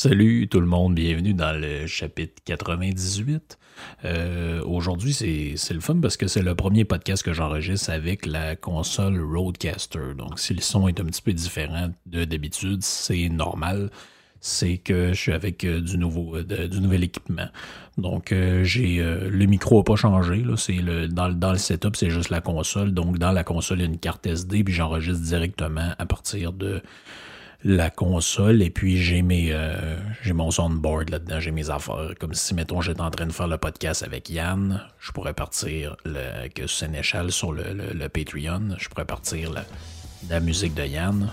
Salut tout le monde, bienvenue dans le chapitre 98. Euh, Aujourd'hui, c'est le fun parce que c'est le premier podcast que j'enregistre avec la console Roadcaster. Donc, si le son est un petit peu différent de d'habitude, c'est normal. C'est que je suis avec euh, du, nouveau, de- du nouvel équipement. Donc, euh, j'ai euh, le micro n'a pas changé. Dans le setup, c'est juste la console. Donc, dans la console, il y a une carte SD, puis j'enregistre directement à partir de la console et puis j'ai mes euh, j'ai mon soundboard là-dedans, j'ai mes affaires. Comme si, mettons, j'étais en train de faire le podcast avec Yann, je pourrais partir le, que Sénéchal sur le, le- le Patreon, je pourrais partir la, la musique de Yann.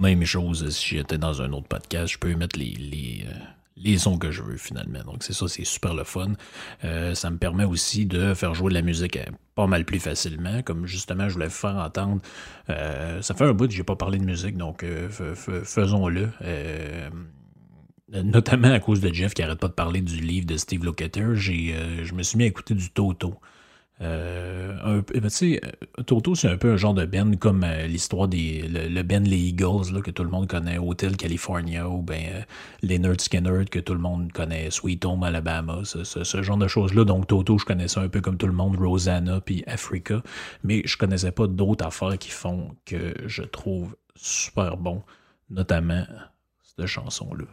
Même chose si j'étais dans un autre podcast, je peux mettre les, les, euh, les sons que je veux finalement. Donc c'est ça, c'est super le fun. Euh, ça me permet aussi de faire jouer de la musique euh, pas mal plus facilement, comme justement je voulais faire entendre. Ça fait un bout que j'ai pas parlé de musique, donc faisons-le. Notamment à cause de Jeff qui arrête pas de parler du livre de Steve Lukather, j'ai, euh, je me suis mis à écouter du Toto. Euh, ben, tu sais, euh, Toto, c'est un peu un genre de band comme euh, l'histoire des. Le, band Les Eagles, là, que tout le monde connaît, Hotel California, ou ben euh, Leonard Skinner, que tout le monde connaît, Sweet Home Alabama, ce, ce- genre de choses-là. Donc, Toto, je connaissais un peu comme tout le monde, Rosanna, puis Africa, mais je connaissais pas d'autres affaires qui font que je trouve super bon, notamment cette chanson-là.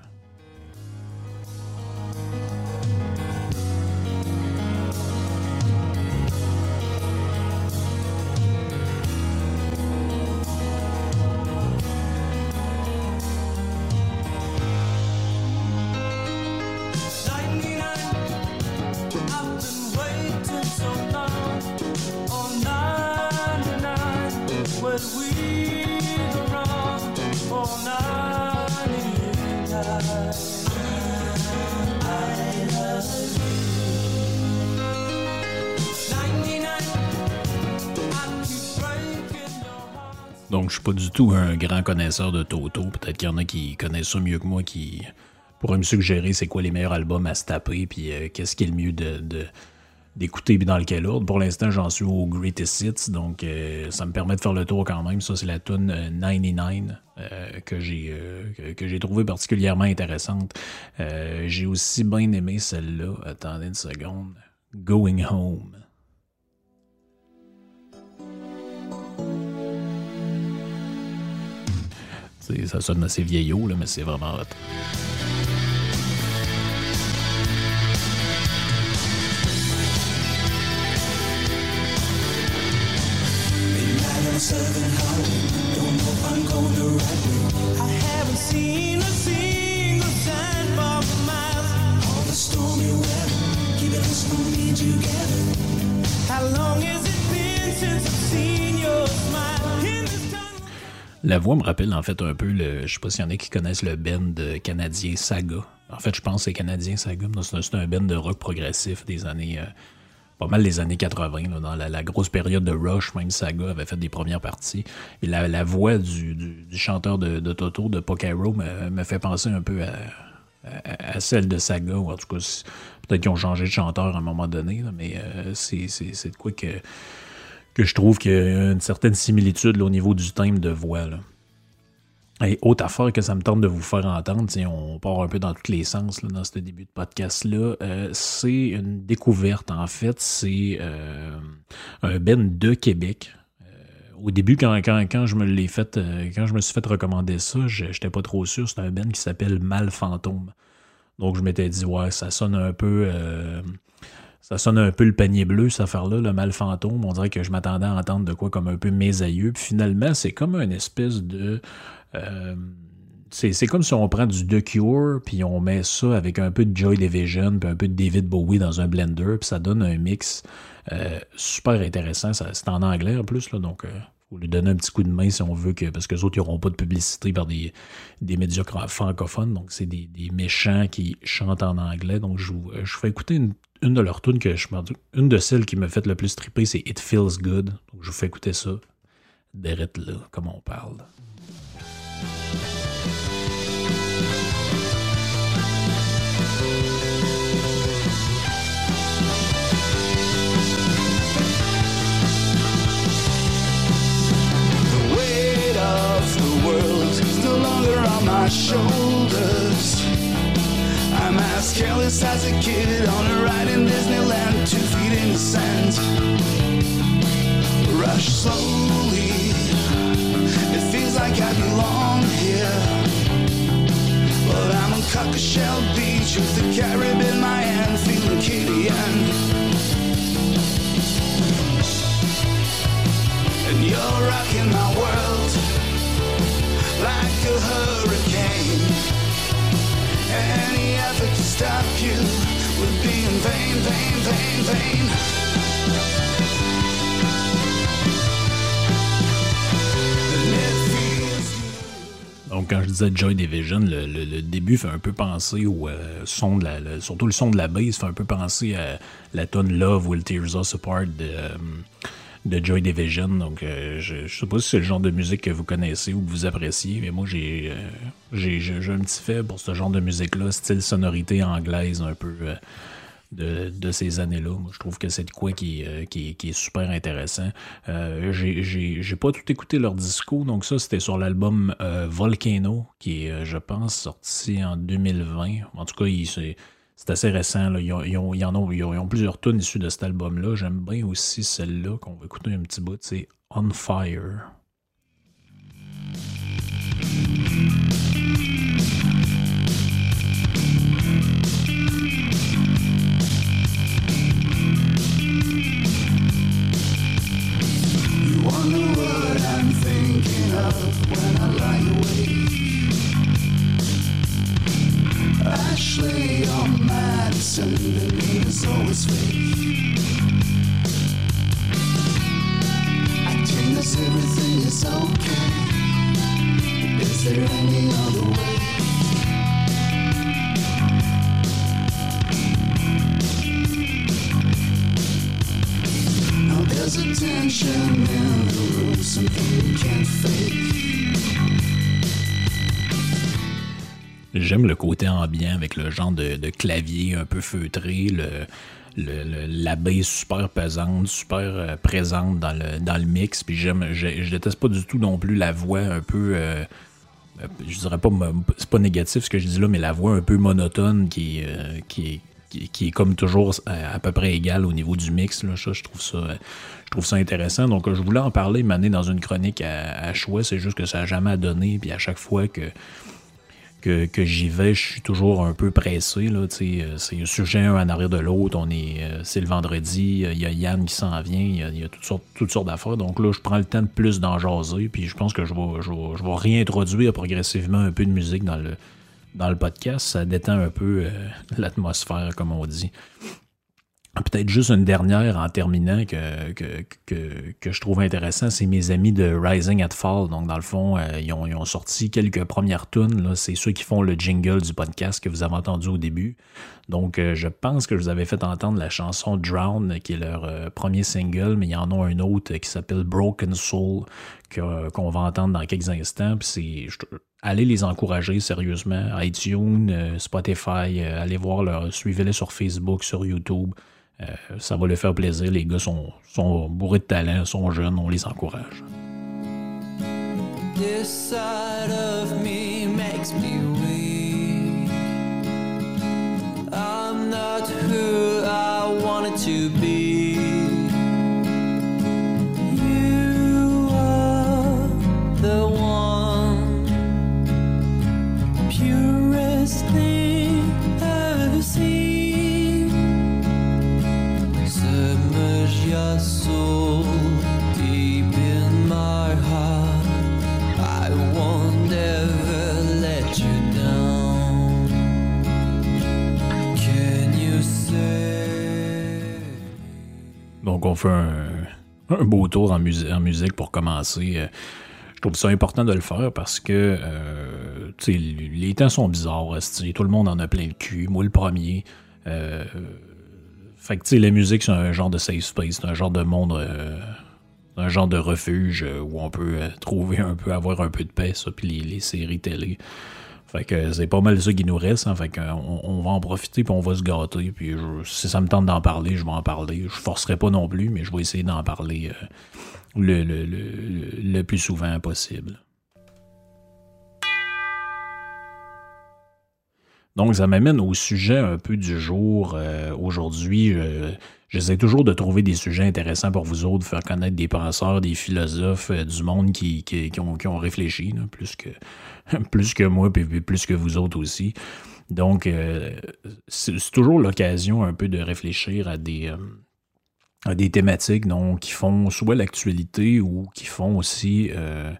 Un grand connaisseur de Toto. Peut-être qu'il y en a qui connaissent ça mieux que moi, qui pourraient me suggérer c'est quoi les meilleurs albums à se taper, puis euh, qu'est-ce qui est le mieux de, de- d'écouter, dans lequel ordre. Pour l'instant, j'en suis au Greatest Hits, donc euh, ça me permet de faire le tour quand même. Ça, c'est la tune 99 euh, que j'ai que, j'ai trouvé particulièrement intéressante. J'ai aussi bien aimé celle-là. Attendez une seconde. Going Home. Ça sonne assez vieillot, là, mais c'est vraiment hot. Together. How long has it been since I've seen your smile? La voix me rappelle en fait un peu le. Je sais pas s'il y en a qui connaissent le band canadien Saga. En fait, je pense que c'est canadien Saga. C'est un- band de rock progressif des années. euh, pas mal les années 80, là, dans la, grosse période de Rush, même Saga avait fait des premières parties. Et la, voix du, chanteur de, Toto, de Pocaro, me, me fait penser un peu à, celle de Saga, ou en tout cas, peut-être qu'ils ont changé de chanteur à un moment donné, mais euh, c'est de quoi que, que je trouve qu'il y a une certaine similitude au niveau du thème de voix. Là. Et autre affaire que ça me tente de vous faire entendre, on part un peu dans tous les sens là, dans ce début de podcast-là. euh, c'est une découverte, en fait. C'est euh, un Ben de Québec. Euh, au début, quand, quand, quand je me l'ai fait, quand je me suis fait recommander ça, j'étais pas trop sûr. C'est un Ben qui s'appelle Mal Fantôme. Donc je m'étais dit, ouais, ça sonne un peu. Ça sonne un peu le panier bleu, cette affaire-là, le mal fantôme. On dirait que je m'attendais à entendre de quoi comme un peu mes aïeux. Puis finalement, c'est comme une espèce de. euh, c'est comme si on prend du The Cure, puis on met ça avec un peu de Joy Division, puis un peu de David Bowie dans un blender, puis ça donne un mix euh, super intéressant. C'est en anglais en plus, là, donc. euh, faut lui donner un petit coup de main si on veut que. Parce que les autres, ils n'auront pas de publicité par des, des médias francophones. Donc, c'est des, des méchants qui chantent en anglais. Donc, je vous, je vous fais écouter une, une de leurs tunes que je Une de celles qui me fait le plus triper, c'est It Feels Good. Donc, je vous fais écouter ça. Derrière là, comme on parle. My shoulders. I'm as careless as a kid on a ride in Disneyland, two feet in the sand. Rush slowly, it feels like I belong here. But I'm on Cockleshell Beach with the Carib in my hand, feeling Canadian. And you're rocking my world Donc, quand je disais Joy Division, le, début fait un peu penser au euh, son de la. surtout le son de la bass fait un peu penser à la tonne Love Will Tears Us Apart de, euh, de Joy Division. Donc, euh, je, je sais pas si c'est le genre de musique que vous connaissez ou que vous appréciez, mais moi, j'ai euh, un petit fait pour ce genre de musique-là, style sonorité anglaise un peu. euh, de, ces années-là. Moi, je trouve que c'est de quoi qui, qui, qui est super intéressant. J'ai- pas tout écouté leur disco, donc ça, c'était sur l'album Volcano, qui est, je pense, sorti en 2020. En tout cas, il- c'est c'est assez récent. Là. Ils, ont, en ont, ils plusieurs tunes issues de cet album-là. J'aime bien aussi celle-là qu'on va écouter un petit bout, c'est On Fire. Name is always fake. Acting as everything is okay. Is there any other way? Now there's a tension in the room, something you can't fake. J'aime le côté ambiant avec le genre de, clavier un peu feutré, le, la basse super pesante, super euh, présente dans le, dans le mix. Puis j'aime, je, je déteste pas du tout non plus la voix un peu. euh, euh, je dirais pas, c'est pas négatif ce que je dis là, mais la voix un peu monotone qui, qui, qui, est comme toujours à, à peu près égale au niveau du mix. Là, ça, je trouve ça, je trouve ça intéressant. Donc, je voulais en parler, m'amener dans une chronique à, à choix. C'est juste que ça n'a jamais donné. Puis à chaque fois que que, j'y vais, je suis toujours un peu pressé. Euh, c'est un sujet un en arrière de l'autre. On est, euh, c'est le vendredi. euh, Il y a Yann qui s'en vient. Il y a, toutes sortes, toutes sortes d'affaires. Donc là, je prends le temps de plus d'en jaser. Puis je pense que je vais, je vais, je vais réintroduire progressivement un peu de musique dans le, dans le podcast. Ça détend un peu l'atmosphère, comme on dit. Peut-être juste une dernière en terminant que, que, que, je trouve intéressant, c'est mes amis de Rising at Fall. Donc, dans le fond, euh, ils, ont, sorti quelques premières tunes. C'est ceux qui font le jingle du podcast que vous avez entendu au début. Donc, euh, je pense que je vous avais fait entendre la chanson Drown, qui est leur euh, premier single, mais il y en a un autre qui s'appelle Broken Soul, qu'on va entendre dans quelques instants. Puis allez les encourager sérieusement. iTunes, Spotify, allez voir leur, suivez-les sur Facebook, sur YouTube. Euh, ça va leur faire plaisir. Les gars sont, sont bourrés de talent, sont jeunes, on les encourage. Donc, on fait un, beau tour en, musi en, musique pour commencer. Euh, Je trouve ça important de le faire parce que euh, les temps sont bizarres. Tout le monde en a plein le cul. Moi, le premier. Euh, fait que, la musique, c'est un genre de safe space, c'est un genre de monde, un genre de refuge où on peut trouver un peu, avoir un peu de paix, ça, puis les, séries télé. Fait que c'est pas mal ça qui nous reste, hein, qu'on on va en profiter, puis on va se gâter, puis je, si ça me tente d'en parler, je vais en parler. Je forcerai pas non plus, mais je vais essayer d'en parler le, le, le, le plus souvent possible. Donc, ça m'amène au sujet un peu du jour. Euh, Aujourd'hui, euh, j'essaie toujours de trouver des sujets intéressants pour vous autres, faire connaître des penseurs, des philosophes euh, du monde qui, qui, qui, ont, qui ont, réfléchi, plus, que, plus que moi, puis plus que vous autres aussi. Donc, euh, c'est toujours l'occasion un peu de réfléchir à des, à des thématiques donc, qui font soit l'actualité ou qui font aussi euh,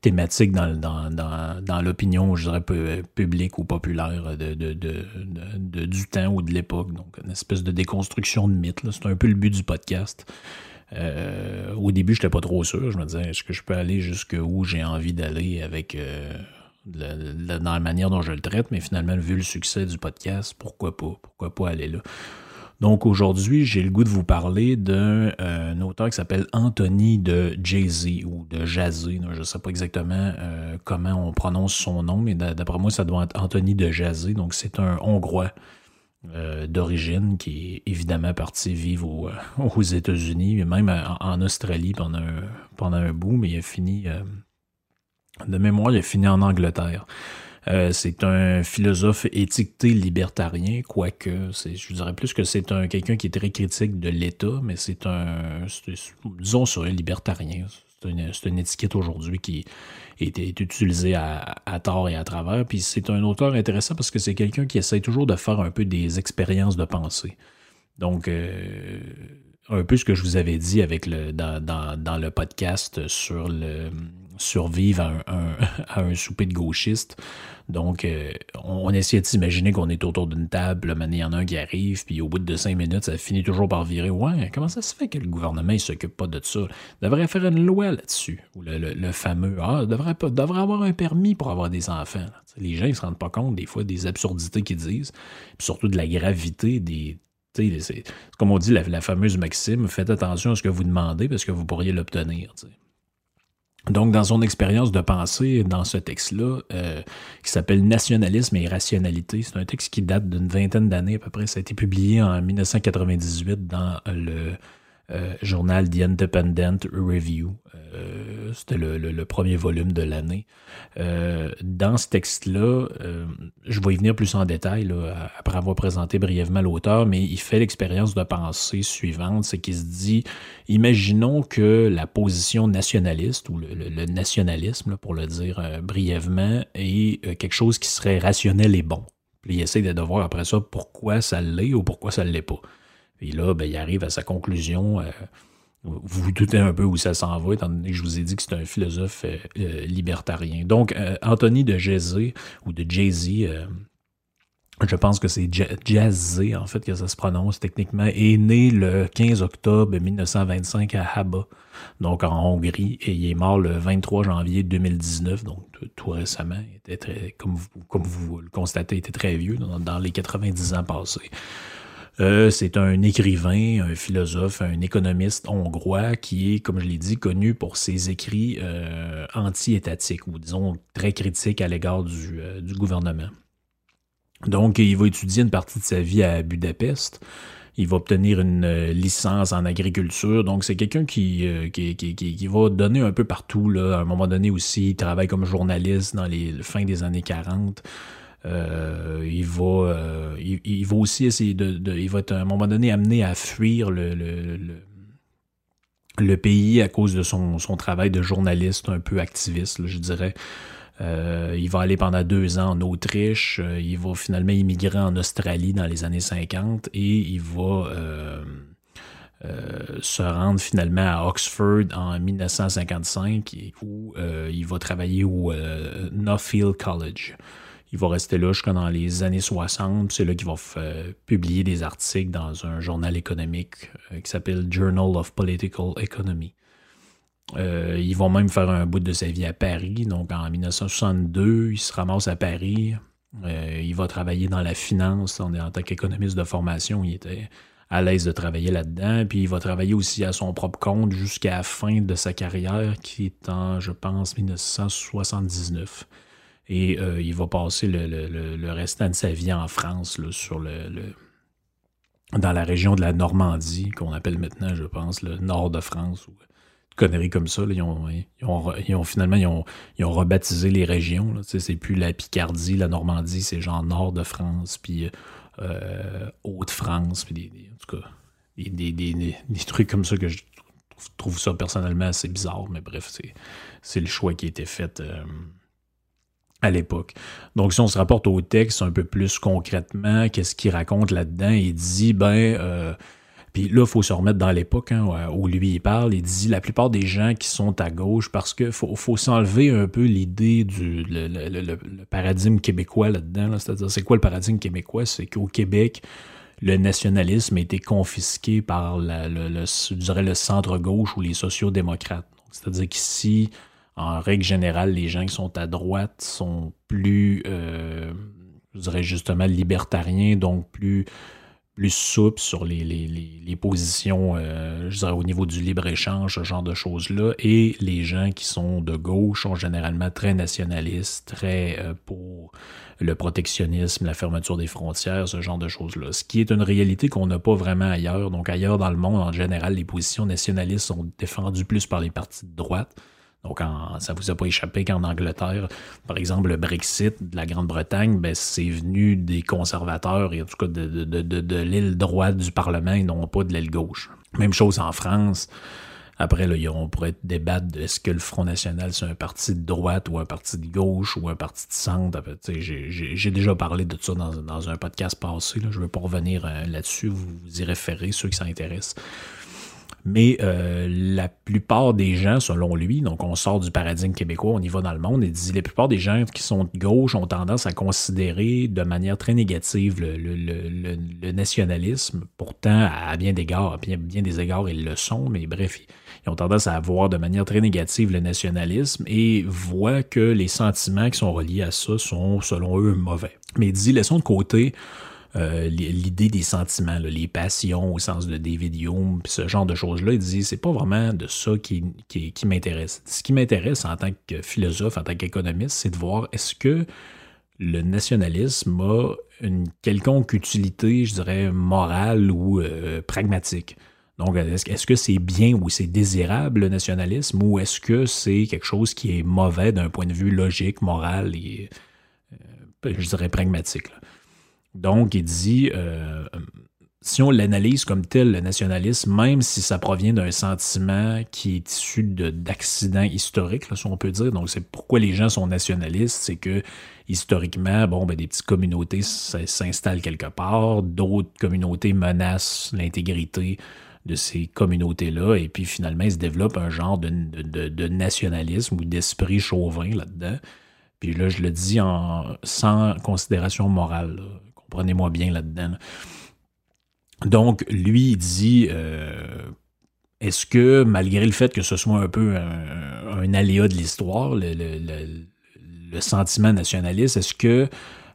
thématique dans, dans, dans, dans l'opinion, je dirais, publique ou populaire de, de, de, du temps ou de l'époque. Donc, une espèce de déconstruction de mythe. C'est un peu le but du podcast. Euh, au début, je n'étais pas trop sûr. Je me disais, est-ce que je peux aller jusqu'où j'ai envie d'aller avec euh, dans la manière dont je le traite? Mais finalement, vu le succès du podcast, pourquoi pas? Pourquoi pas aller là? Donc aujourd'hui, j'ai le goût de vous parler d'un euh, auteur qui s'appelle Anthony de Jay-Z ou de Jazzy. Je ne sais pas exactement euh, comment on prononce son nom, mais d'après moi, ça doit être Anthony de Jazzy. Donc c'est un Hongrois euh, d'origine qui est évidemment parti vivre au, aux États-Unis, même en, en, Australie pendant un, pendant un bout, mais il a fini, de mémoire, il a fini en Angleterre. Euh, c'est un philosophe étiqueté libertarien, quoique je dirais plus que c'est un quelqu'un qui est très critique de l'État, mais c'est un, disons sur un libertarien. C'est une, une, étiquette aujourd'hui qui est, utilisée à, à, tort et à travers. Puis c'est un auteur intéressant parce que c'est quelqu'un qui essaie toujours de faire un peu des expériences de pensée. Donc, euh, un peu ce que je vous avais dit avec le, dans, dans le podcast sur le survivre à un, souper de gauchistes. Donc, euh, on, on essaie de s'imaginer qu'on est autour d'une table, le il y en a un qui arrive, puis au bout de cinq minutes, ça finit toujours par virer. Ouais, comment ça se fait que le gouvernement ne s'occupe pas de ça? Il devrait faire une loi là-dessus. Ou le, le, fameux Ah, devrait, pas, devrait avoir un permis pour avoir des enfants. Les gens ne se rendent pas compte des fois des absurdités qu'ils disent, puis surtout de la gravité des, c'est comme on dit la, fameuse maxime, faites attention à ce que vous demandez parce que vous pourriez l'obtenir. Donc, dans son expérience de pensée dans ce texte-là, euh, qui s'appelle Nationalisme et rationalité, c'est un texte qui date d'une vingtaine d'années à peu près. Ça a été publié en 1998 dans le euh, journal The Independent Review. Euh, C'était le, premier volume de l'année. Euh, dans ce texte-là, euh, je vais y venir plus en détail après avoir présenté brièvement l'auteur, mais il fait l'expérience de pensée suivante, c'est qu'il se dit, imaginons que la position nationaliste, ou le, nationalisme, pour le dire brièvement, est quelque chose qui serait rationnel et bon. Puis il essaie de voir après ça pourquoi ça l'est ou pourquoi ça ne l'est pas. Et là, ben, il arrive à sa conclusion. Vous vous doutez un peu où ça s'en va, étant donné que je vous ai dit que c'est un philosophe euh, euh, libertarien. Donc, euh, Anthony de Jay-Z, ou de Jay-Z, je pense que c'est Ja- Jazzé, en fait, que ça se prononce techniquement, est né le 15 octobre 1925 à Haba, donc en Hongrie, et il est mort le 23 janvier 2019, donc tout, récemment. Était très, comme, vous, comme vous le constatez, il était très vieux, dans, dans les 90 ans passés. Euh, c'est un écrivain, un philosophe, un économiste hongrois qui est, comme je l'ai dit, connu pour ses écrits euh, anti-étatiques ou disons très critiques à l'égard du, euh, du gouvernement. Donc, il va étudier une partie de sa vie à Budapest. Il va obtenir une licence en agriculture. Donc, c'est quelqu'un qui, va donner un peu partout. Là. À un moment donné aussi, il travaille comme journaliste dans les fin des années 40. Euh, il, va, euh, il, va aussi essayer de, Il va être à un moment donné amené à fuir le, le, pays à cause de son, son travail de journaliste un peu activiste, je dirais. Euh, il va aller pendant deux ans en Autriche. Il va finalement immigrer en Australie dans les années 50 et il va se rendre finalement à Oxford en 1955 et où il va travailler au euh, Nuffield College. Il va rester là jusqu'à dans les années 60. C'est là qu'il va f- publier des articles dans un journal économique euh, qui s'appelle Journal of Political Economy. Euh, ils vont même faire un bout de sa vie à Paris. Donc en 1962, il se ramasse à Paris. Euh, il va travailler dans la finance en tant qu'économiste de formation. Il était à l'aise de travailler là-dedans. Puis il va travailler aussi à son propre compte jusqu'à la fin de sa carrière, qui est en, je pense, 1979. Et euh, il va passer le, le- le- restant de sa vie en France, là, sur le, le- dans la région de la Normandie, qu'on appelle maintenant, je pense, le nord de France, ou conneries comme ça. Ils, ont, ils ont- ils ont- finalement, ils ont, ils ont rebaptisé les régions. C'est plus la Picardie, la Normandie, c'est genre nord de France, puis euh, Haute-France, puis des, en tout cas, des, des- trucs comme ça que je trouve, ça personnellement assez bizarre, mais bref, c'est, le choix qui a été fait euh, à l'époque. Donc, si on se rapporte au texte un peu plus concrètement, qu'est-ce qu'il raconte là-dedans? Il dit, ben, euh, puis là, il faut se remettre dans l'époque hein, où lui il parle. Il dit la plupart des gens qui sont à gauche, parce qu'il faut, faut s'enlever un peu l'idée du le, paradigme québécois là-dedans. là. C'est-à-dire, c'est quoi le paradigme québécois? C'est qu'au Québec, le nationalisme a été confisqué par le, je dirais le centre-gauche ou les sociaux-démocrates. C'est-à-dire qu'ici, en règle générale, les gens qui sont à droite sont plus, euh, je dirais justement, libertariens, donc plus plus souple sur les positions, euh, je dirais, au niveau du libre-échange, ce genre de choses-là. Et les gens qui sont de gauche sont généralement très nationalistes, très euh, pour le protectionnisme, la fermeture des frontières, ce genre de choses-là. Ce qui est une réalité qu'on n'a pas vraiment ailleurs. Donc ailleurs dans le monde, en général, les positions nationalistes sont défendues plus par les partis de droite. Donc, ça vous a pas échappé qu'en Angleterre, par exemple, le Brexit de la Grande-Bretagne, ben, c'est venu des conservateurs et en tout cas de, de, de, l'aile droite du Parlement et non pas de l'aile gauche. Même chose en France. Après, là, on pourrait débattre de est-ce que le Front National, c'est un parti de droite ou un parti de gauche ou un parti de centre. J'ai déjà parlé de ça dans, dans un podcast passé. Là. Je ne veux pas revenir euh, là-dessus. Vous vous y référez, ceux qui s'intéressent. Mais euh, la plupart des gens, selon lui, donc on sort du paradigme québécois, on y va dans le monde, et dit la plupart des gens qui sont de gauche ont tendance à considérer de manière très négative le, nationalisme. Pourtant, à bien d'égards, à bien, des égards, ils le sont, mais bref, ils, ont tendance à voir de manière très négative le nationalisme et voient que les sentiments qui sont reliés à ça sont, selon eux, mauvais. Mais dit, laissons de côté euh, l'idée des sentiments, les passions au sens de David Hume, ce genre de choses-là, il dit c'est pas vraiment de ça qui, qui, m'intéresse. Ce qui m'intéresse en tant que philosophe, en tant qu'économiste, c'est de voir est-ce que le nationalisme a une quelconque utilité, je dirais, morale ou euh, pragmatique. Donc, est-ce que c'est bien ou c'est désirable le nationalisme ou est-ce que c'est quelque chose qui est mauvais d'un point de vue logique, moral et, euh, je dirais, pragmatique? Donc, il dit, euh, si on l'analyse comme tel, le nationalisme, même si ça provient d'un sentiment qui est issu de- d'accidents historiques, si on peut dire, donc c'est pourquoi les gens sont nationalistes, c'est que historiquement, bon, ben, des petites communautés s'installent quelque part, d'autres communautés menacent l'intégrité de ces communautés-là, et puis finalement, il se développe un genre de, nationalisme ou d'esprit chauvin là-dedans. Puis là, je le dis en, sans considération morale, comprenez-moi bien là-dedans. là. Donc, lui, il dit euh, est-ce que, malgré le fait que ce soit un peu un, aléa de l'histoire, le, sentiment nationaliste, est-ce que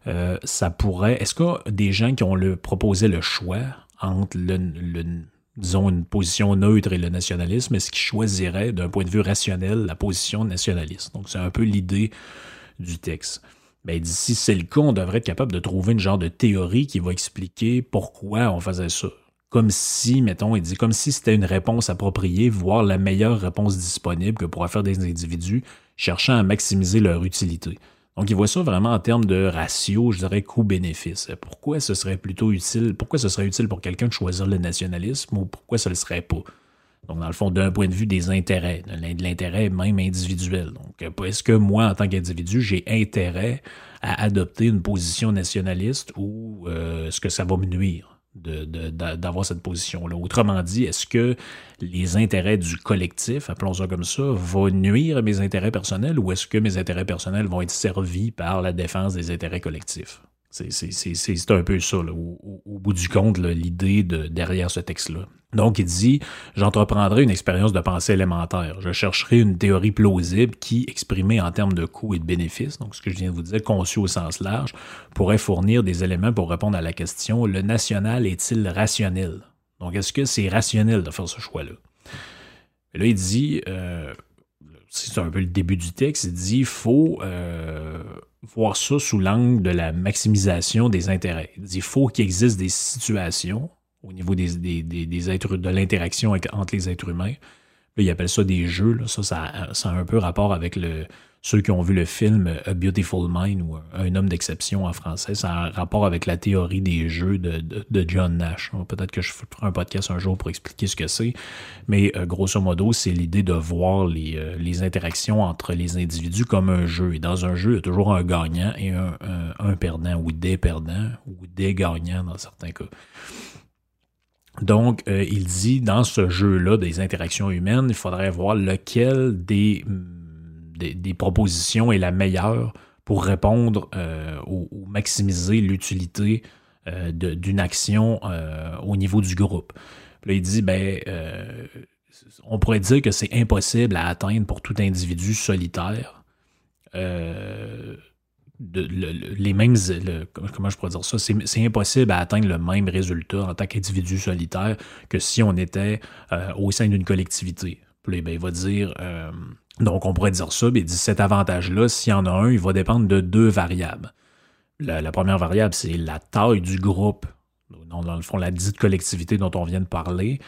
euh, ça pourrait. Est-ce a des gens qui ont le, proposé le choix entre le- disons, une position neutre et le nationalisme, est-ce qu'ils choisiraient, d'un point de vue rationnel, la position nationaliste? Donc, c'est un peu l'idée du texte. Ben, il si c'est le cas, on devrait être capable de trouver une genre de théorie qui va expliquer pourquoi on faisait ça. Comme si, mettons, il dit, comme si c'était une réponse appropriée, voire la meilleure réponse disponible que pourraient faire des individus cherchant à maximiser leur utilité. Donc, il voit ça vraiment en termes de ratio, je dirais, coût-bénéfice. Pourquoi ce serait plutôt utile, pourquoi ce serait utile pour quelqu'un de choisir le nationalisme ou pourquoi ce ne le serait pas? Donc, dans le fond, d'un point de vue des intérêts, de l'in- de l'intérêt même individuel. Donc, euh, est-ce que moi, en tant qu'individu, j'ai intérêt à adopter une position nationaliste ou euh, est-ce que ça va me nuire d'avoir cette position-là? Autrement dit, est-ce que les intérêts du collectif, appelons ça comme ça, vont nuire à mes intérêts personnels ou est-ce que mes intérêts personnels vont être servis par la défense des intérêts collectifs? C'est- un peu ça, là, au, bout du compte, l'idée de, derrière ce texte-là. Donc, il dit J'entreprendrai une expérience de pensée élémentaire. Je chercherai une théorie plausible qui, exprimée en termes de coûts et de bénéfices, donc ce que je viens de vous dire, conçue au sens large, pourrait fournir des éléments pour répondre à la question le national est-il rationnel Donc, est-ce que c'est rationnel de faire ce choix-là? Là, il dit euh, c'est un peu le début du texte, il dit faut euh, voir ça sous l'angle de la maximisation des intérêts. Il dit faut qu'il existe des situations au niveau des, des, des, des êtres, de l'interaction entre les êtres humains. Là, il appelle ça des jeux. Là. Ça, ça, ça a un peu rapport avec le, ceux qui ont vu le film A Beautiful Mind ou Un homme d'exception en français. Ça a un rapport avec la théorie des jeux de, de, John Nash. Peut-être que je ferai un podcast un jour pour expliquer ce que c'est. Mais euh, grosso modo, c'est l'idée de voir les, euh, les interactions entre les individus comme un jeu. Et dans un jeu, il y a toujours un gagnant et un, un, perdant ou des perdants ou des gagnants dans certains cas. Donc, euh, il dit dans ce jeu-là des interactions humaines, il faudrait voir lequel des, des, propositions est la meilleure pour répondre euh, ou, maximiser l'utilité euh, d'une action euh, au niveau du groupe. Il dit, ben, on pourrait dire que c'est impossible à atteindre pour tout individu solitaire. les mêmes. comment je pourrais dire ça? C'est impossible à atteindre le même résultat en tant qu'individu solitaire que si on était au sein d'une collectivité. Ben, il va dire. Donc, on pourrait dire ça, mais dit cet avantage-là, s'il y en a un, il va dépendre de deux variables. La, première variable, c'est la taille du groupe. Dans, dans le fond, la dite collectivité dont on vient de parler,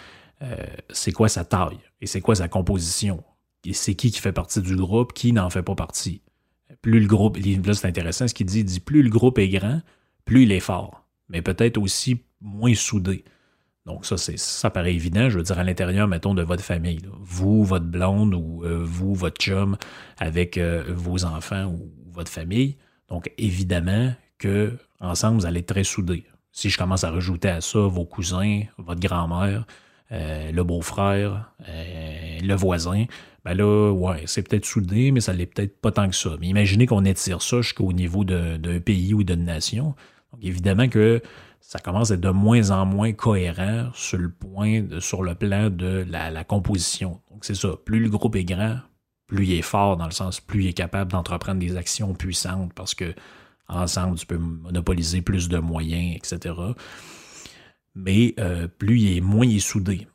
euh, c'est quoi sa taille et c'est quoi sa composition? Et c'est qui qui fait partie du groupe, qui n'en fait pas partie? Plus le groupe, là c'est intéressant ce qu'il dit, dit plus le groupe est grand, plus il est fort, mais peut-être aussi moins soudé. Donc ça, c'est ça paraît évident, je veux dire, à l'intérieur, mettons, de votre famille. Vous, votre blonde, ou euh, vous, votre chum, avec euh, vos enfants ou votre famille. Donc, évidemment que ensemble, vous allez être très soudés. Si je commence à rajouter à ça vos cousins, votre grand-mère, euh, le beau-frère, le voisin, ben là, ouais, c'est peut-être soudé, mais ça l'est peut-être pas tant que ça. Mais imaginez qu'on étire ça jusqu'au niveau d'un pays ou d'une nation. Donc, évidemment que ça commence à être de moins en moins cohérent sur le point, sur le plan de la, composition. Donc, c'est ça. Plus le groupe est grand, plus il est fort, dans le sens plus il est capable d'entreprendre des actions puissantes parce que ensemble, tu peux monopoliser plus de moyens, etc. Mais euh, plus il est moins il soudé.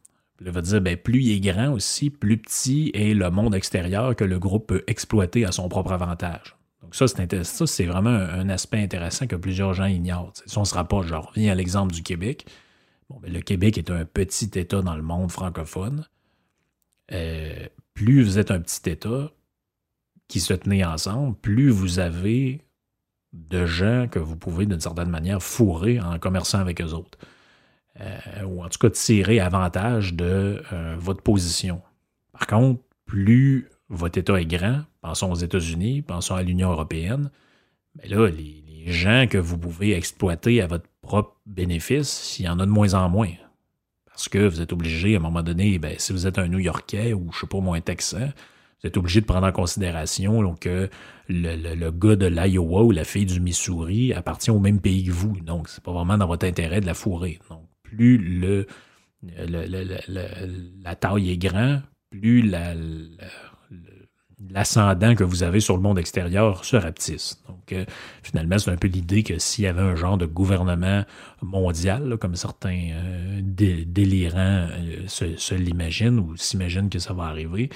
Il va dire, ben, plus il est grand aussi, plus petit est le monde extérieur que le groupe peut exploiter à son propre avantage. Donc ça, c'est vraiment un, aspect intéressant que plusieurs gens ignorent. Si on se rapporte, je reviens à l'exemple du Québec. Bon, ben, le Québec est un petit État dans le monde francophone. Euh, plus vous êtes un petit État qui se tenait ensemble, plus vous avez de gens que vous pouvez, d'une certaine manière, fourrer en commerçant avec eux autres. Euh, ou en tout cas tirer avantage de euh, votre position. Par contre, plus votre État est grand, pensons aux États-Unis, pensons à l'Union européenne, mais là, les, gens que vous pouvez exploiter à votre propre bénéfice, il y en a de moins en moins. Parce que vous êtes obligé, à un moment donné, ben, si vous êtes un New-Yorkais ou, je sais pas moi, un Texan, vous êtes obligé de prendre en considération donc, que le, le- gars de l'Iowa ou la fille du Missouri appartient au même pays que vous. Donc, c'est pas vraiment dans votre intérêt de la fourrer. Donc, plus le, la taille est grand, plus la- l'ascendant que vous avez sur le monde extérieur se rapetisse. Donc, euh, finalement, c'est un peu l'idée que s'il y avait un genre de gouvernement mondial, comme certains euh, dé- délirants euh, se, l'imaginent ou s'imaginent que ça va arriver,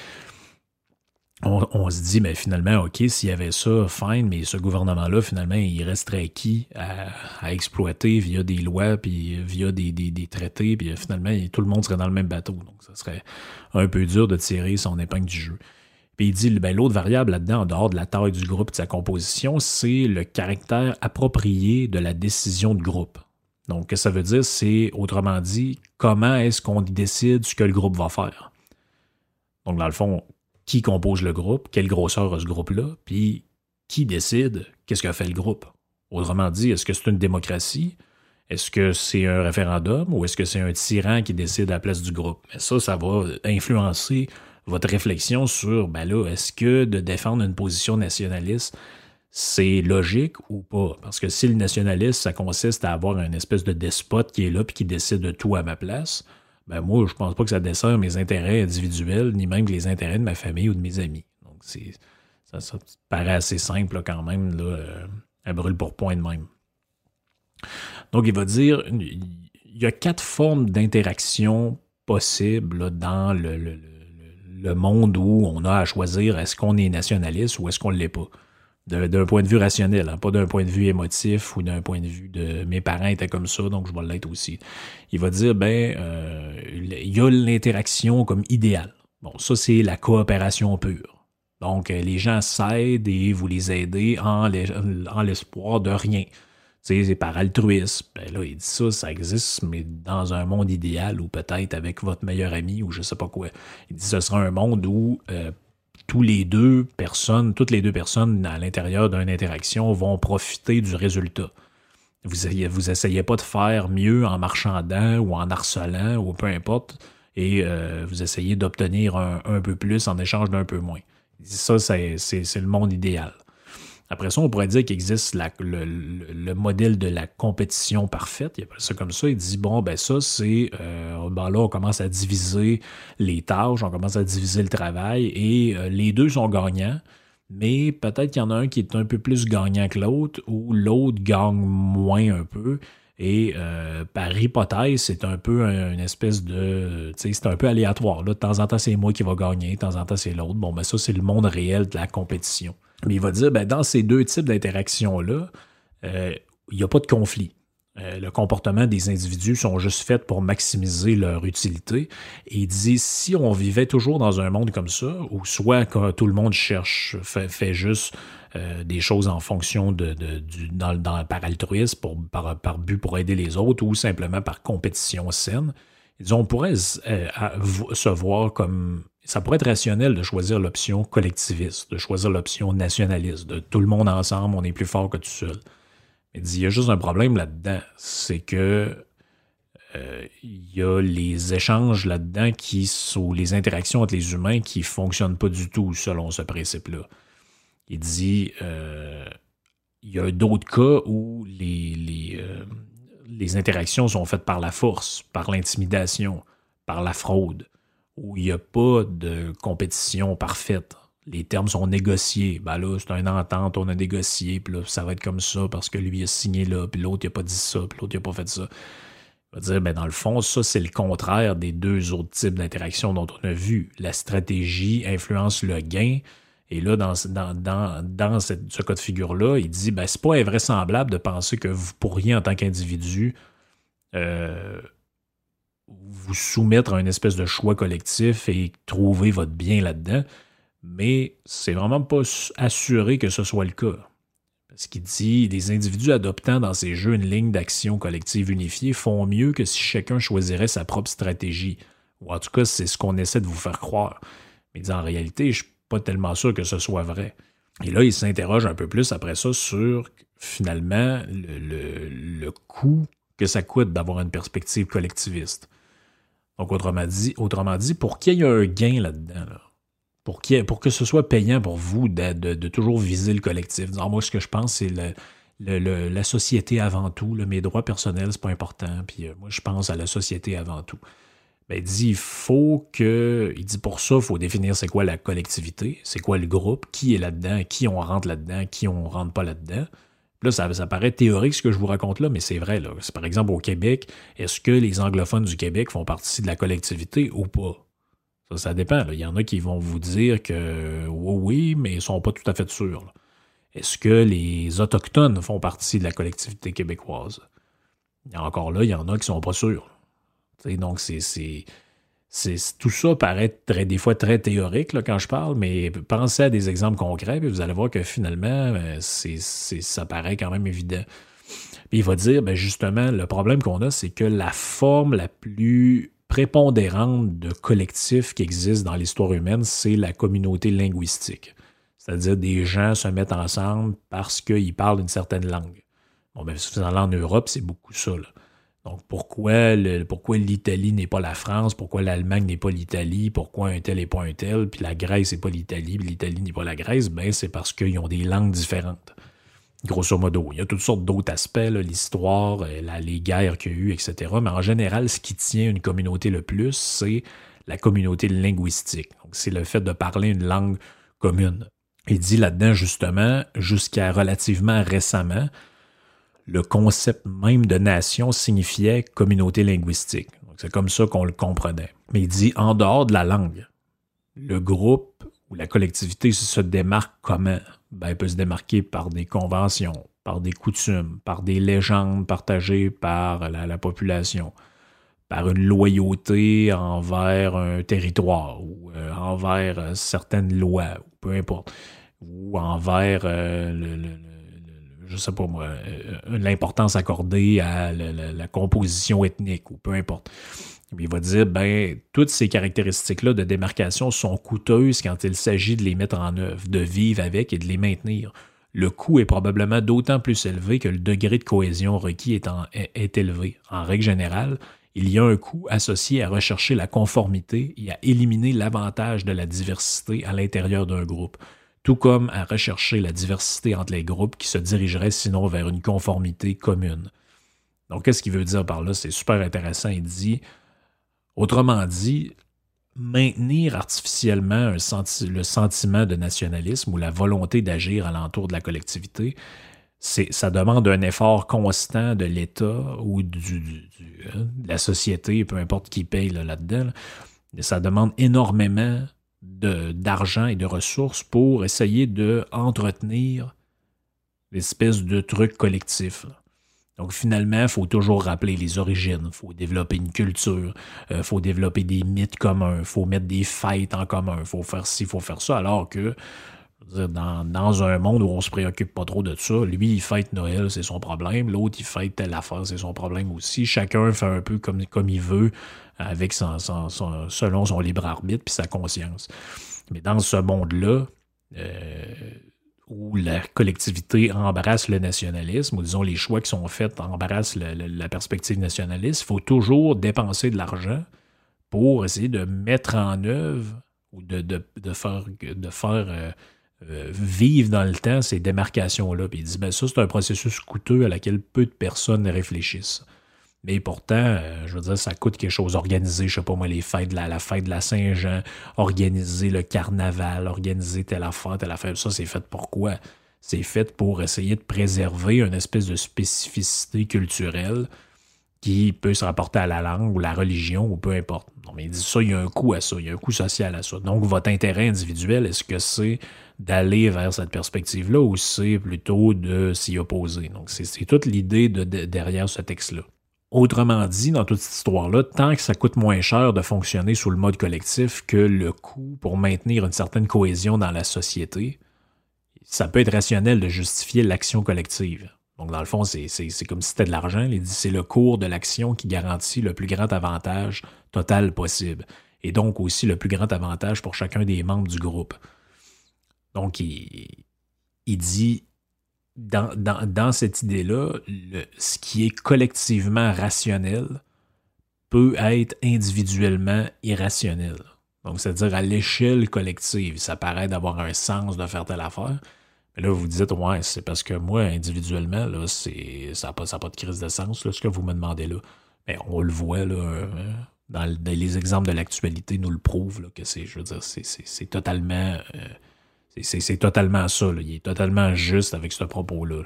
on, se dit, mais finalement, OK, s'il y avait ça, fine, mais ce gouvernement-là, finalement, il resterait qui à, à exploiter via des lois, puis via des, des- des traités, puis finalement, tout le monde serait dans le même bateau. Donc, ça serait un peu dur de tirer son épingle du jeu. Puis il dit, ben, l'autre variable là-dedans, en dehors de la taille du groupe et de sa composition, c'est le caractère approprié de la décision de groupe. Donc, que ça veut dire, c'est, autrement dit, comment est-ce qu'on décide ce que le groupe va faire? Donc, dans le fond, qui compose le groupe, quelle grosseur a ce groupe-là, puis qui décide qu'est-ce qu'a fait le groupe? Autrement dit, est-ce que c'est une démocratie? Est-ce que c'est un référendum ou est-ce que c'est un tyran qui décide à la place du groupe? Mais ça, ça va influencer votre réflexion sur, ben là, est-ce que de défendre une position nationaliste, c'est logique ou pas? Parce que si le nationalisme, ça consiste à avoir une espèce de despote qui est là puis qui décide de tout à ma place, ben moi, je pense pas que ça dessert mes intérêts individuels, ni même les intérêts de ma famille ou de mes amis. Donc, c'est, ça, ça paraît assez simple là, quand même, là, euh, à brûle pour point de même. Donc, il va dire, il y a quatre formes d'interaction possibles dans le- le monde où on a à choisir est-ce qu'on est nationaliste ou est-ce qu'on ne l'est pas. D'un point de vue rationnel, hein, pas d'un point de vue émotif ou d'un point de vue de mes parents étaient comme ça, donc je vais l'être aussi. Il va dire, ben, euh, il y a l'interaction comme idéale. Bon, ça, c'est la coopération pure. Donc, euh, les gens s'aident et vous les aidez en l'espoir de rien. C'est par altruisme. Ben là, il dit ça, ça existe, mais dans un monde idéal ou peut-être avec votre meilleur ami ou je sais pas quoi. Il dit ce sera un monde où euh, tous les deux personnes, toutes les deux personnes à l'intérieur d'une interaction vont profiter du résultat. Vous vous essayez pas de faire mieux en marchandant ou en harcelant ou peu importe, et euh, vous essayez d'obtenir un, un peu plus en échange d'un peu moins. Ça, c'est le monde idéal. Après ça, on pourrait dire qu'il existe le modèle de la compétition parfaite. Il appelle ça comme ça. Il dit bon, ben ça, c'est. euh, ben là, on commence à diviser les tâches, on commence à diviser le travail et euh, les deux sont gagnants. Mais peut-être qu'il y en a un qui est un peu plus gagnant que l'autre ou l'autre gagne moins un peu. Et euh, par hypothèse, c'est un peu un- une espèce de. C'est un peu aléatoire. Là. De temps en temps, c'est moi qui va gagner, de temps en temps, c'est l'autre. Bon, ben ça, c'est le monde réel de la compétition. Mais il va dire, ben, dans ces deux types d'interactions-là, euh, il n'y a pas de conflit. Euh, le comportement des individus sont juste faits pour maximiser leur utilité. Et il dit, si on vivait toujours dans un monde comme ça, où soit que tout le monde cherche, fait, juste euh, des choses en fonction de, du, dans, dans- par altruisme, pour, par, par but pour aider les autres, ou simplement par compétition saine, on pourrait euh, se voir comme... Ça pourrait être rationnel de choisir l'option collectiviste, de choisir l'option nationaliste, de tout le monde ensemble, on est plus fort que tout seul. Il dit, il y a juste un problème là-dedans, c'est que euh, y a les échanges là-dedans qui sont les interactions entre les humains qui fonctionnent pas du tout selon ce principe-là. Il dit, euh, il y a d'autres cas où les, les, euh, les interactions sont faites par la force, par l'intimidation, par la fraude, où il n'y a pas de compétition parfaite. Les termes sont négociés. Ben là, c'est une entente, on a négocié, puis là, ça va être comme ça parce que lui a signé là, puis l'autre, il n'a pas dit ça, puis l'autre, il n'a pas fait ça. Il va dire, ben, dans le fond, ça, c'est le contraire des deux autres types d'interactions dont on a vu. La stratégie influence le gain. Et là, dans, ce cas de figure-là, il dit, ben, c'est pas invraisemblable de penser que vous pourriez, en tant qu'individu, euh, vous soumettre à une espèce de choix collectif et trouver votre bien là-dedans. Mais c'est vraiment pas assuré que ce soit le cas. Parce qu'il dit les individus adoptant dans ces jeux une ligne d'action collective unifiée font mieux que si chacun choisirait sa propre stratégie. Ou en tout cas, c'est ce qu'on essaie de vous faire croire. Mais il dit, en réalité, je suis pas tellement sûr que ce soit vrai. Et là, il s'interroge un peu plus après ça sur finalement le, le- le coût que ça coûte d'avoir une perspective collectiviste. Donc, autrement dit, autrement dit pour qu'il y ait un gain là-dedans, là, pour, que ce soit payant pour vous de, toujours viser le collectif. Moi, ce que je pense, c'est la société avant tout. mes droits personnels, c'est pas important. Puis euh, moi, je pense à la société avant tout. Ben, il dit, il faut que. Il dit pour ça, il faut définir c'est quoi la collectivité, c'est quoi le groupe, qui est là-dedans, qui on rentre là-dedans, qui on rentre pas là-dedans. Là, ça, paraît théorique ce que je vous raconte là, mais c'est vrai. Par exemple, au Québec, est-ce que les anglophones du Québec font partie de la collectivité ou pas? Ça, dépend. Il y en a qui vont vous dire que oui, oui, mais ils ne sont pas tout à fait sûrs. Est-ce que les Autochtones font partie de la collectivité québécoise? Encore là, il y en a qui ne sont pas sûrs. Donc, c'est, tout ça paraît des fois très théorique quand je parle, mais pensez à des exemples concrets, puis vous allez voir que finalement, euh, ça paraît quand même évident. Puis il va dire, ben justement, le problème qu'on a, c'est que la forme la plus prépondérante de collectif qui existe dans l'histoire humaine, c'est la communauté linguistique. C'est-à-dire des gens se mettent ensemble parce qu'ils parlent une certaine langue. Bon, ben, en Europe, c'est beaucoup ça. Donc, pourquoi l'Italie n'est pas la France, pourquoi l'Allemagne n'est pas l'Italie, pourquoi un tel n'est pas un tel, puis la Grèce n'est pas l'Italie, puis l'Italie n'est pas la Grèce, ben c'est parce qu'ils ont des langues différentes. Grosso modo. Il y a toutes sortes d'autres aspects, l'histoire, euh, les guerres qu'il y a eu, etc. Mais en général, ce qui tient une communauté le plus, c'est la communauté linguistique. C'est le fait de parler une langue commune. Il dit là-dedans, justement, jusqu'à relativement récemment, le concept même de nation signifiait communauté linguistique. C'est comme ça qu'on le comprenait. Mais il dit en dehors de la langue, le groupe ou la collectivité se démarque comment? Ben, elle peut se démarquer par des conventions, par des coutumes, par des légendes partagées par la, la population, par une loyauté envers un territoire ou euh, envers euh, certaines lois, ou peu importe, ou envers euh, je sais pas moi, l'importance accordée à la composition ethnique ou peu importe. Il va dire, ben, toutes ces caractéristiques-là de démarcation sont coûteuses quand il s'agit de les mettre en œuvre, de vivre avec et de les maintenir. Le coût est probablement d'autant plus élevé que le degré de cohésion requis est, est élevé. En règle générale, il y a un coût associé à rechercher la conformité et à éliminer l'avantage de la diversité à l'intérieur d'un groupe, tout comme à rechercher la diversité entre les groupes qui se dirigeraient sinon vers une conformité commune. Donc, qu'est-ce qu'il veut dire par là? C'est super intéressant. Il dit, autrement dit, maintenir artificiellement le sentiment de nationalisme ou la volonté d'agir alentour de la collectivité, ça demande un effort constant de l'État ou hein, de la société, peu importe qui paye là, là-dedans. ça demande énormément d'argent et de ressources pour essayer de l'espèce de truc collectif. Donc finalement, il faut toujours rappeler les origines, il faut développer une culture, il faut développer des mythes communs, il faut mettre des fêtes en commun, il faut faire ci, il faut faire ça, alors que dans, un monde où on se préoccupe pas trop de ça, lui, il fête Noël, c'est son problème, l'autre, il fête telle affaire, c'est son problème aussi. Chacun fait un peu comme, comme il veut, avec son, son- son- selon son libre arbitre puis sa conscience. Mais dans ce monde-là, euh, où la collectivité embrasse le nationalisme, ou disons les choix qui sont faits embrassent la perspective nationaliste, il faut toujours dépenser de l'argent pour essayer de mettre en œuvre ou de, de- de faire, de faire euh, euh, vivre dans le temps ces démarcations-là. Puis il dit, ben ça, c'est un processus coûteux à laquelle peu de personnes réfléchissent. Mais pourtant, euh, je veux dire, ça coûte quelque chose. Organiser, je sais pas moi, les fêtes, la, fête de la Saint-Jean, organiser le carnaval, organiser telle affaire, telle affaire. Ça, c'est fait pourquoi? C'est fait pour essayer de préserver une espèce de spécificité culturelle qui peut se rapporter à la langue ou la religion ou peu importe. Mais il dit ça, il y a un coût à ça, il y a un coût social à ça. Donc, votre intérêt individuel, est-ce que c'est d'aller vers cette perspective-là ou c'est plutôt de s'y opposer? Donc, c'est toute l'idée de, de- derrière ce texte-là. Autrement dit, dans toute cette histoire-là, tant que ça coûte moins cher de fonctionner sous le mode collectif que le coût pour maintenir une certaine cohésion dans la société, ça peut être rationnel de justifier l'action collective. Donc, dans le fond, c'est comme si c'était de l'argent. Il dit c'est le cours de l'action qui garantit le plus grand avantage total possible. Et donc aussi le plus grand avantage pour chacun des membres du groupe. Donc, il dit, dans, dans- dans cette idée-là, ce qui est collectivement rationnel peut être individuellement irrationnel. Donc, c'est-à-dire à l'échelle collective, ça paraît d'avoir un sens de faire telle affaire. Mais là, vous dites, ouais, c'est parce que moi, individuellement, là, c'est, ça n'a pas, pas de crise de sens, là, ce que vous me demandez là. Mais on le voit, là, euh, dans, le- dans les exemples de l'actualité nous le prouvent, là, que c'est, je veux dire, c'est totalement, euh, c'est, totalement ça. Il est totalement juste avec ce propos-là.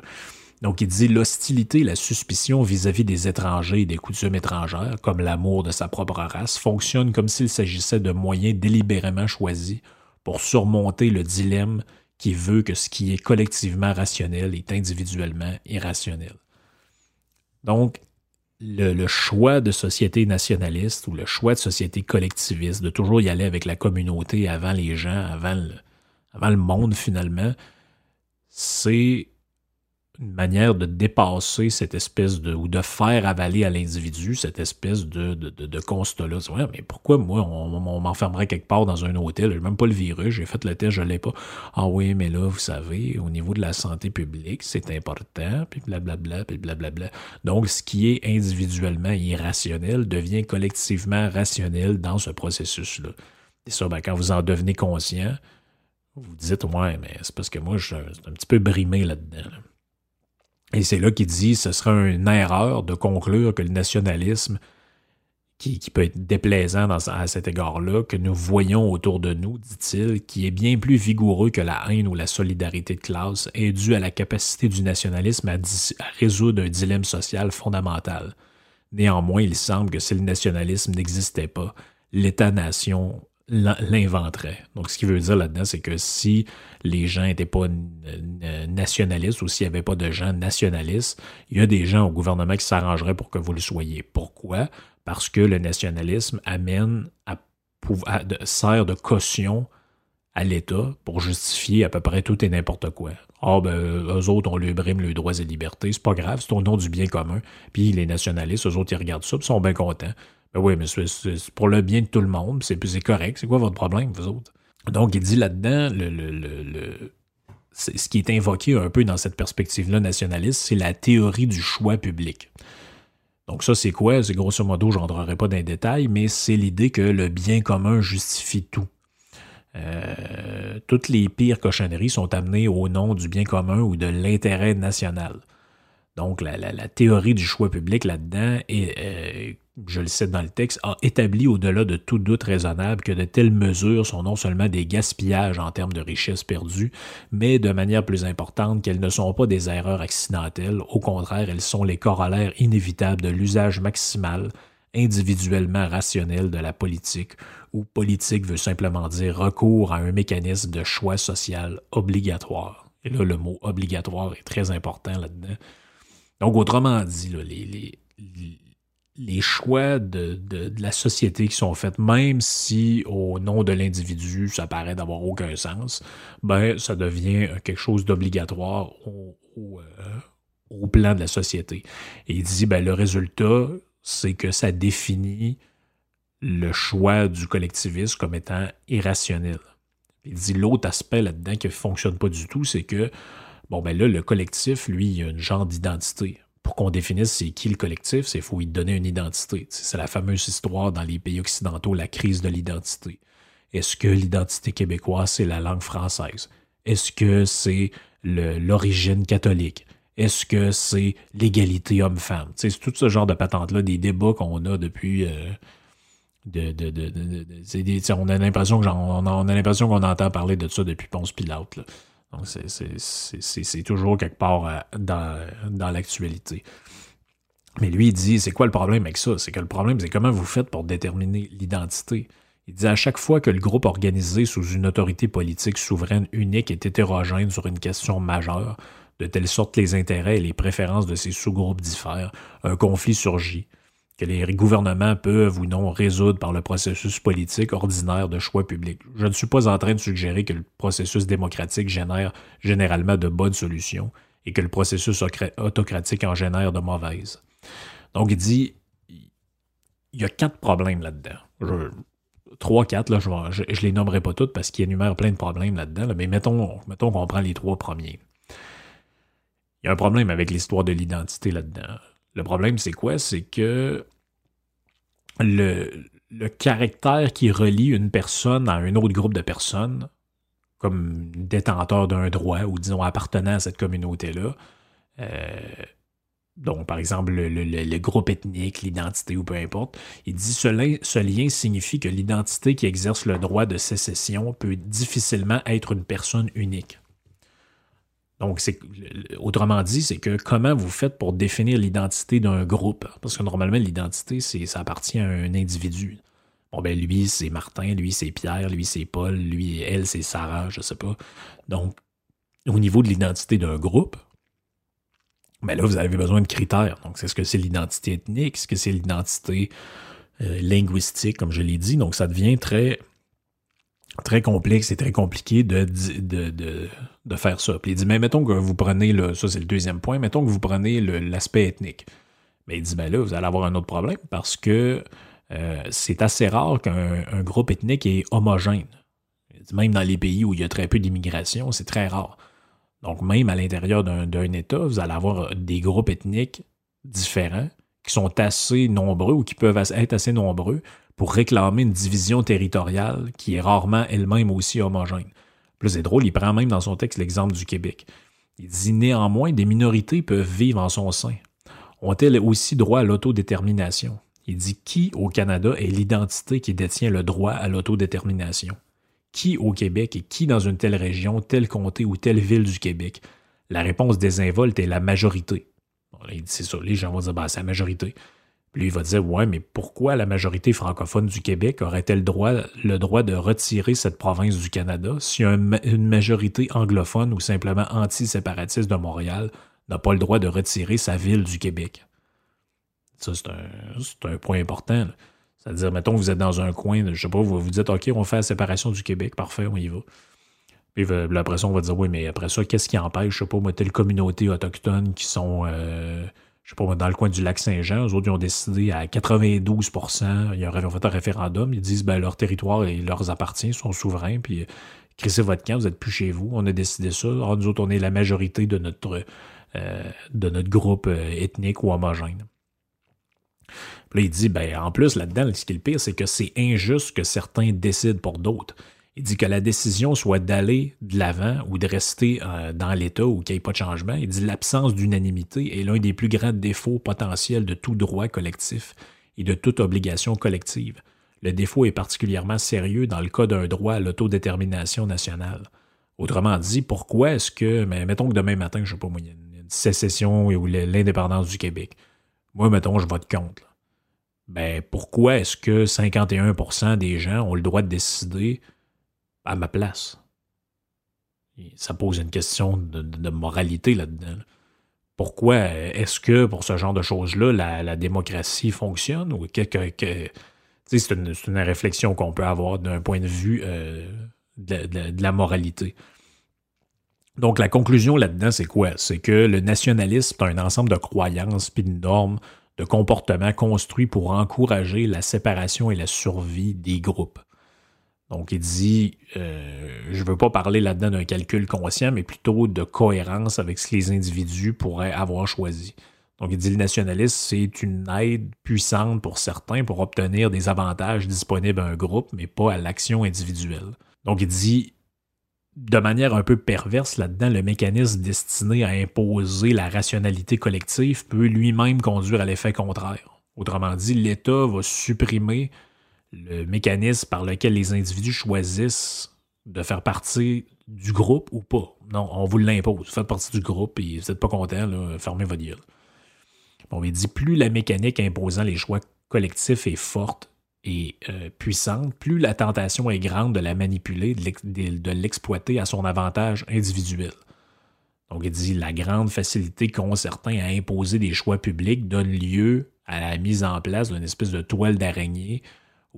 Donc, il dit l'hostilité la suspicion vis-à-vis des étrangers et des coutumes étrangères, comme l'amour de sa propre race, fonctionnent comme s'il s'agissait de moyens délibérément choisis pour surmonter le dilemme qui veut que ce qui est collectivement rationnel est individuellement irrationnel. Donc, le choix de société nationaliste ou le choix de société collectiviste, de toujours y aller avec la communauté avant les gens, avant le, le monde finalement, c'est une manière de dépasser cette espèce de. ou de faire avaler à l'individu cette espèce de, de, constat-là. Vrai, mais pourquoi moi, on, on m'enfermerait quelque part dans un hôtel? J'ai même pas le virus, j'ai fait le test, je l'ai pas. Ah oui, mais là, vous savez, au niveau de la santé publique, c'est important, puis blablabla, puis blablabla. Donc, ce qui est individuellement irrationnel devient collectivement rationnel dans ce processus-là. Et ça, ben, quand vous en devenez conscient, vous dites, ouais, mais c'est parce que moi, je suis un, petit peu brimé là-dedans. là. Et c'est là qu'il dit ce serait une erreur de conclure que le nationalisme, qui, qui peut être déplaisant à cet égard-là, que nous voyons autour de nous, dit-il, qui est bien plus vigoureux que la haine ou la solidarité de classe, est dû à la capacité du nationalisme à, résoudre un dilemme social fondamental. Néanmoins, il semble que si le nationalisme n'existait pas, l'État-nation l'inventerait. Donc, ce qui veut dire là-dedans, c'est que si les gens n'étaient pas nationalistes ou s'il n'y avait pas de gens nationalistes, il y a des gens au gouvernement qui s'arrangeraient pour que vous le soyez. Pourquoi? Parce que le nationalisme amène à, à- sert de caution à l'État pour justifier à peu près tout et n'importe quoi. Ah, ben, eux autres, on lui brime les droits et libertés. C'est pas grave, c'est au nom du bien commun. Puis les nationalistes, eux autres, ils regardent ça, ils sont bien contents. Ben oui, mais c'est- pour le bien de tout le monde, c'est correct. C'est quoi votre problème, vous autres? Donc, il dit là-dedans, le, le- le- ce qui est invoqué un peu dans cette perspective-là nationaliste, c'est la théorie du choix public. Donc ça, c'est quoi? C'est grosso modo, je rentrerai pas dans les détails, mais c'est l'idée que le bien commun justifie tout. Euh, toutes les pires cochonneries sont amenées au nom du bien commun ou de l'intérêt national. Donc, la, théorie du choix public là-dedans, est, euh, je le cite dans le texte, a établi au-delà de tout doute raisonnable que de telles mesures sont non seulement des gaspillages en termes de richesses perdues, mais de manière plus importante qu'elles ne sont pas des erreurs accidentelles. Au contraire, elles sont les corollaires inévitables de l'usage maximal, individuellement rationnel de la politique, où politique veut simplement dire recours à un mécanisme de choix social obligatoire. Et là, le mot obligatoire est très important là-dedans. Donc, autrement dit, les, choix de, la société qui sont faits, même si au nom de l'individu, ça paraît d'avoir aucun sens, ben, ça devient quelque chose d'obligatoire euh, au plan de la société. Et il dit, ben, le résultat, c'est que ça définit le choix du collectivisme comme étant irrationnel. Il dit l'autre aspect là-dedans qui ne fonctionne pas du tout, c'est que, bon, ben là, le collectif, lui, il a une genre d'identité. Pour qu'on définisse c'est qui le collectif, c'est faut lui donner une identité. C'est la fameuse histoire dans les pays occidentaux, la crise de l'identité. Est-ce que l'identité québécoise, c'est la langue française? Est-ce que c'est l'origine catholique? Est-ce que c'est l'égalité homme-femme? C'est tout ce genre de patentes-là, des débats qu'on a depuis... euh, de, de, de, de- des- on a l'impression que j'en- on qu'on entend parler de ça depuis Ponce Pilate. Donc c'est- toujours quelque part euh, dans l'actualité. Mais lui, il dit, c'est quoi le problème avec ça? C'est que le problème, c'est comment vous faites pour déterminer l'identité? Il dit, à chaque fois que le groupe organisé sous une autorité politique souveraine unique est hétérogène sur une question majeure, de telle sorte que les intérêts et les préférences de ces sous-groupes diffèrent, un conflit surgit que les gouvernements peuvent ou non résoudre par le processus politique ordinaire de choix public. Je ne suis pas en train de suggérer que le processus démocratique génère généralement de bonnes solutions et que le processus ocra- autocratique en génère de mauvaises. Donc, il dit, il y a quatre problèmes là-dedans. Trois, quatre, là, je, je les nommerai pas toutes parce qu'il énumère plein de problèmes là-dedans, là, mais mettons, mettons qu'on prend les trois premiers. Il y a un problème avec l'histoire de l'identité là-dedans. Le problème, c'est quoi? C'est que le, caractère qui relie une personne à un autre groupe de personnes, comme détenteur d'un droit ou disons appartenant à cette communauté-là. Euh, donc, par exemple, le, groupe ethnique, l'identité ou peu importe. Il dit ce lien, ce lien signifie que l'identité qui exerce le droit de sécession peut difficilement être une personne unique. Donc, c'est, autrement dit, c'est que comment vous faites pour définir l'identité d'un groupe? Parce que normalement, l'identité, c'est, ça appartient à un individu. Bon, ben, lui, c'est Martin, lui, c'est Pierre, lui, c'est Paul, lui, elle, c'est Sarah, je sais pas. Donc, au niveau de l'identité d'un groupe, mais là, vous avez besoin de critères. Donc, est-ce que c'est l'identité ethnique? Est-ce que c'est l'identité euh, linguistique, comme je l'ai dit? Donc, ça devient très, très complexe et très compliqué de, de, de, de faire ça. Puis il dit, mais mettons que vous prenez, le, ça c'est le deuxième point, mettons que vous prenez l'aspect ethnique. Mais il dit, ben là, vous allez avoir un autre problème parce que euh, c'est assez rare qu'un un groupe ethnique est homogène. Il dit, Même dans les pays où il y a très peu d'immigration, c'est très rare. Donc, même à l'intérieur d'un État, vous allez avoir des groupes ethniques différents qui sont assez nombreux ou qui peuvent être assez nombreux pour réclamer une division territoriale qui est rarement elle-même aussi homogène. Plus c'est drôle, il prend même dans son texte l'exemple du Québec. Il dit néanmoins, des minorités peuvent vivre en son sein. Ont-elles aussi droit à l'autodétermination? Il dit qui au Canada est l'identité qui détient le droit à l'autodétermination? Qui au Québec et qui dans une telle région, tel comté ou telle ville du Québec? La réponse désinvolte est la majorité. Il dit c'est ça, les gens vont dire ben, c'est la majorité. Lui, il va dire Ouais, mais pourquoi la majorité francophone du Québec aurait-elle droit, le droit de retirer cette province du Canada si une majorité anglophone ou simplement anti-séparatiste de Montréal n'a pas le droit de retirer sa ville du Québec? Ça, c'est un, point important. C'est-à-dire, mettons vous êtes dans un coin, je sais pas, vous vous dites OK, on fait la séparation du Québec, parfait, on y va. Puis euh, là, après ça, on va dire, oui, mais après ça, qu'est-ce qui empêche, je sais pas, moi, telle communauté autochtone qui sont, euh, je sais pas, dans le coin du lac Saint-Jean, eux autres, ils ont décidé à 92 il y aurait fait un référendum, ils disent, ben, leur territoire et leur appartient, ils sont souverains, puis euh, crissez votre camp, vous êtes plus chez vous, on a décidé ça. Alors, nous autres, on est la majorité de notre, euh, de notre groupe euh, ethnique ou homogène. Puis là, il dit, ben, en plus, là-dedans, ce qui est le pire, c'est que c'est injuste que certains décident pour d'autres. Il dit que la décision soit d'aller de l'avant ou de rester euh, dans l'État ou qu'il n'y ait pas de changement. Il dit l'absence d'unanimité est l'un des plus grands défauts potentiels de tout droit collectif et de toute obligation collective. Le défaut est particulièrement sérieux dans le cas d'un droit à l'autodétermination nationale. Autrement dit, pourquoi est-ce que, mais mettons que demain matin, je sais pas il y a une, une sécession ou l'indépendance du Québec. Moi, mettons, je vote contre. là. Ben, pourquoi est-ce que 51% des gens ont le droit de décider à ma place? Ça pose une question de, moralité là-dedans. là. Pourquoi est-ce que pour ce genre de choses-là, la, démocratie fonctionne ou que, c'est une, réflexion qu'on peut avoir d'un point de vue euh, de, de- de la moralité. Donc, la conclusion là-dedans, c'est quoi? C'est que le nationalisme est un ensemble de croyances puis de normes, de comportements construits pour encourager la séparation et la survie des groupes. Donc, il dit, euh, je ne veux pas parler là-dedans d'un calcul conscient, mais plutôt de cohérence avec ce que les individus pourraient avoir choisi. Donc, il dit, le nationalisme, c'est une aide puissante pour certains pour obtenir des avantages disponibles à un groupe, mais pas à l'action individuelle. Donc, il dit, de manière un peu perverse là-dedans, le mécanisme destiné à imposer la rationalité collective peut lui-même conduire à l'effet contraire. Autrement dit, l'État va supprimer le mécanisme par lequel les individus choisissent de faire partie du groupe ou pas. Non, on vous l'impose. Vous faites partie du groupe et vous n'êtes pas content, fermez votre gueule. Bon, il dit plus la mécanique imposant les choix collectifs est forte et euh, puissante, plus la tentation est grande de la manipuler, de l'exploiter à son avantage individuel. Donc, il dit la grande facilité qu'ont certains à imposer des choix publics donne lieu à la mise en place d'une espèce de toile d'araignée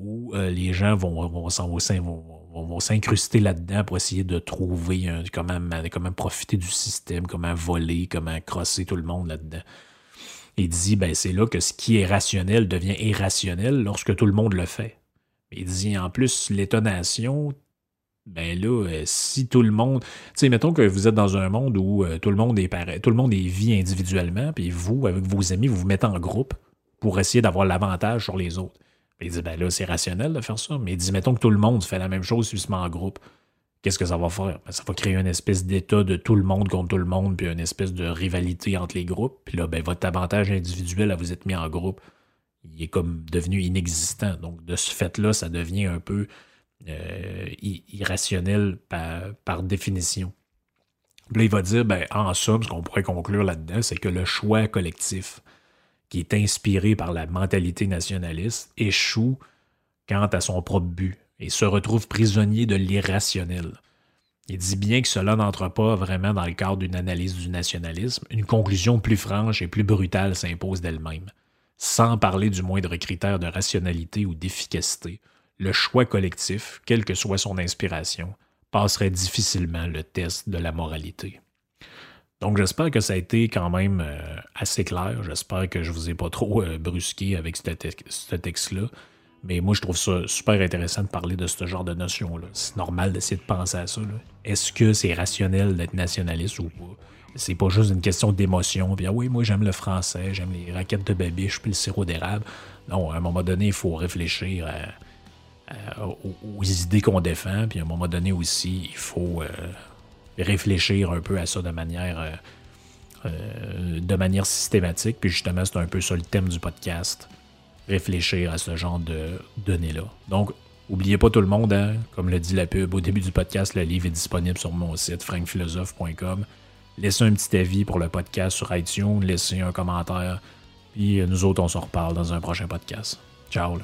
où euh, les gens vont, vont, vont s'in- vont- vont- vont s'incruster là-dedans pour essayer de trouver un- comment, profiter du système, comment voler, comment crosser tout le monde là-dedans. Il dit, ben, c'est là que ce qui est rationnel devient irrationnel lorsque tout le monde le fait. Il dit, en plus, l'étonnation, ben là, euh, si tout le monde. Tu sais, mettons que vous êtes dans un monde où euh, tout le monde est pareil, tout le monde vit individuellement, puis vous, avec vos amis, vous vous mettez en groupe pour essayer d'avoir l'avantage sur les autres. Il dit, ben là, c'est rationnel de faire ça. Mais il dit, mettons que tout le monde fait la même chose, il se met en groupe. Qu'est-ce que ça va faire? Ben, ça va créer une espèce d'état de tout le monde contre tout le monde, puis une espèce de rivalité entre les groupes. Puis là, ben, votre avantage individuel à vous être mis en groupe, il est comme devenu inexistant. Donc, de ce fait-là, ça devient un peu euh, irrationnel par, par définition. Puis là, il va dire, ben, en somme, ce qu'on pourrait conclure là-dedans, c'est que le choix collectif qui est inspiré par la mentalité nationaliste échoue quant à son propre but et se retrouve prisonnier de l'irrationnel. Il dit bien que cela n'entre pas vraiment dans le cadre d'une analyse du nationalisme, une conclusion plus franche et plus brutale s'impose d'elle-même. Sans parler du moindre critère de rationalité ou d'efficacité, le choix collectif, quelle que soit son inspiration, passerait difficilement le test de la moralité. Donc j'espère que ça a été quand même euh, assez clair. J'espère que je vous ai pas trop euh, brusqué avec ce, texte-là. Mais moi, je trouve ça super intéressant de parler de ce genre de notion-là. C'est normal d'essayer de penser à ça. Est-ce que c'est rationnel d'être nationaliste ou pas? C'est pas juste une question d'émotion. Ah oui, moi, j'aime le français, j'aime les raquettes de babiche puis le sirop d'érable. Non, à un moment donné, il faut réfléchir aux, idées qu'on défend. Puis, à un moment donné aussi, il faut euh, réfléchir un peu à ça de manière, euh, euh, de manière systématique. Puis justement, c'est un peu ça le thème du podcast. Réfléchir à ce genre de données-là. Donc, N'oubliez pas tout le monde, hein, comme le dit la pub au début du podcast, le livre est disponible sur mon site frankphilosophe.com. Laissez un petit avis pour le podcast sur iTunes, laissez un commentaire, puis nous autres, on se reparle dans un prochain podcast. Ciao!